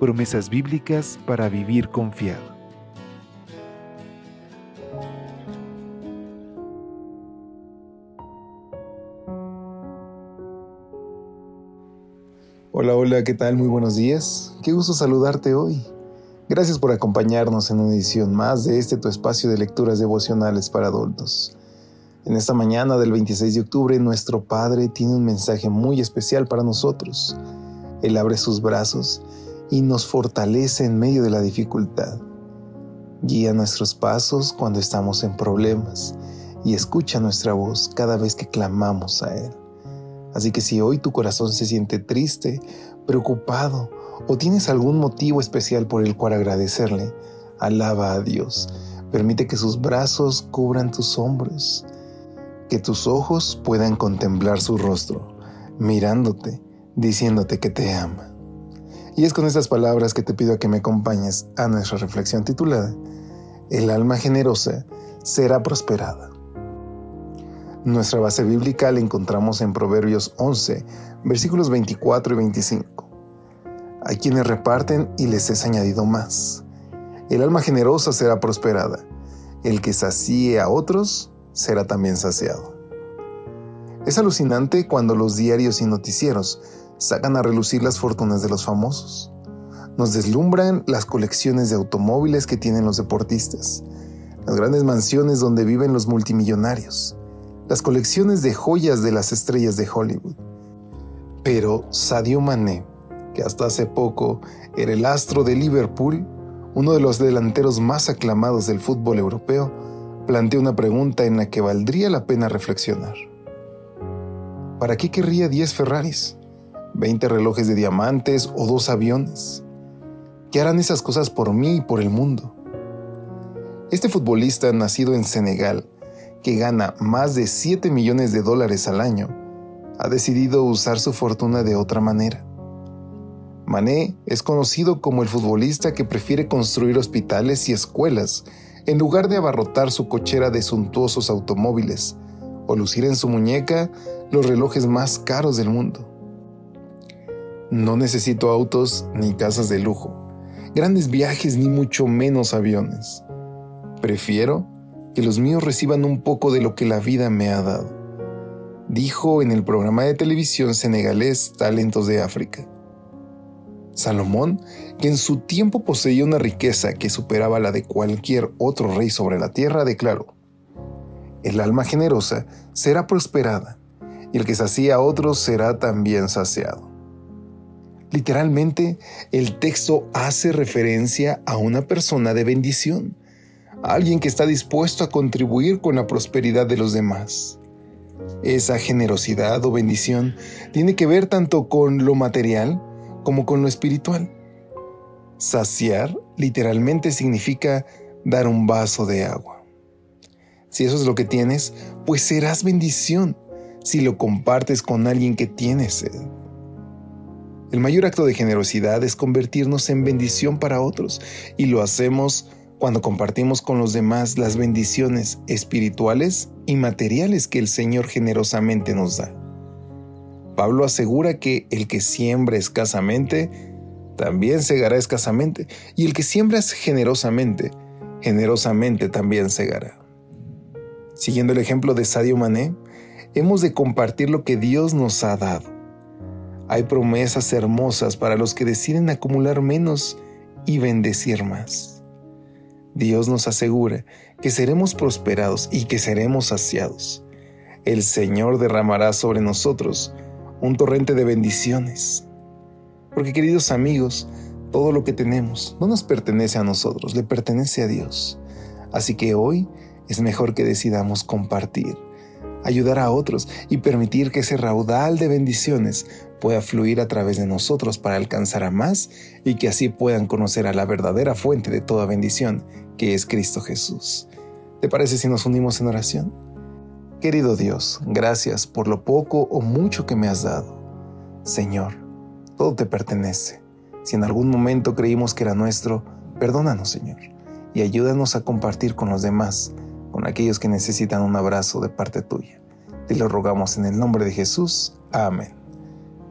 Promesas bíblicas para vivir confiado. Hola, hola, ¿qué tal? Muy buenos días. Qué gusto saludarte hoy. Gracias por acompañarnos en una edición más de este tu espacio de lecturas devocionales para adultos. En esta mañana del 26 de octubre, nuestro Padre tiene un mensaje muy especial para nosotros. Él abre sus brazos y nos fortalece en medio de la dificultad. Guía nuestros pasos cuando estamos en problemas y escucha nuestra voz cada vez que clamamos a Él. Así que si hoy tu corazón se siente triste, preocupado o tienes algún motivo especial por el cual agradecerle, alaba a Dios. Permite que sus brazos cubran tus hombros, que tus ojos puedan contemplar su rostro, mirándote, diciéndote que te ama. Y es con estas palabras que te pido que me acompañes a nuestra reflexión titulada El alma generosa será prosperada. Nuestra base bíblica la encontramos en Proverbios 11, versículos 24 y 25. Hay quienes reparten y les es añadido más. El alma generosa será prosperada. El que sacie a otros será también saciado. Es alucinante cuando los diarios y noticieros sacan a relucir las fortunas de los famosos. Nos deslumbran las colecciones de automóviles que tienen los deportistas, las grandes mansiones donde viven los multimillonarios, las colecciones de joyas de las estrellas de Hollywood. Pero Sadio Mané, que hasta hace poco era el astro de Liverpool, uno de los delanteros más aclamados del fútbol europeo, plantea una pregunta en la que valdría la pena reflexionar. ¿Para qué querría 10 Ferraris, 20 relojes de diamantes o dos aviones? ¿Qué harán esas cosas por mí y por el mundo? Este futbolista, nacido en Senegal, que gana más de 7 millones de dólares al año, ha decidido usar su fortuna de otra manera. Mané es conocido como el futbolista que prefiere construir hospitales y escuelas en lugar de abarrotar su cochera de suntuosos automóviles o lucir en su muñeca los relojes más caros del mundo. No necesito autos ni casas de lujo, grandes viajes ni mucho menos aviones. Prefiero que los míos reciban un poco de lo que la vida me ha dado, dijo en el programa de televisión senegalés Talentos de África. Salomón, que en su tiempo poseía una riqueza que superaba la de cualquier otro rey sobre la tierra, declaró, El alma generosa será prosperada, y el que sacía a otros será también saciado. Literalmente, el texto hace referencia a una persona de bendición, alguien que está dispuesto a contribuir con la prosperidad de los demás. Esa generosidad o bendición tiene que ver tanto con lo material como con lo espiritual. Saciar literalmente significa dar un vaso de agua. Si eso es lo que tienes, pues serás bendición si lo compartes con alguien que tiene sed. El mayor acto de generosidad es convertirnos en bendición para otros y lo hacemos cuando compartimos con los demás las bendiciones espirituales y materiales que el Señor generosamente nos da. Pablo asegura que el que siembra escasamente, también segará escasamente, y el que siembra generosamente, generosamente también segará. Siguiendo el ejemplo de Sadio Mané, hemos de compartir lo que Dios nos ha dado. Hay promesas hermosas para los que deciden acumular menos y bendecir más. Dios nos asegura que seremos prosperados y que seremos saciados. El Señor derramará sobre nosotros un torrente de bendiciones. Porque queridos amigos, todo lo que tenemos no nos pertenece a nosotros, le pertenece a Dios. Así que hoy es mejor que decidamos compartir, ayudar a otros y permitir que ese raudal de bendiciones pueda fluir a través de nosotros para alcanzar a más y que así puedan conocer a la verdadera fuente de toda bendición, que es Cristo Jesús. ¿Te parece si nos unimos en oración? Querido Dios, gracias por lo poco o mucho que me has dado. Señor, todo te pertenece. Si en algún momento creímos que era nuestro, perdónanos, Señor, y ayúdanos a compartir con los demás, con aquellos que necesitan un abrazo de parte tuya. Te lo rogamos en el nombre de Jesús. Amén.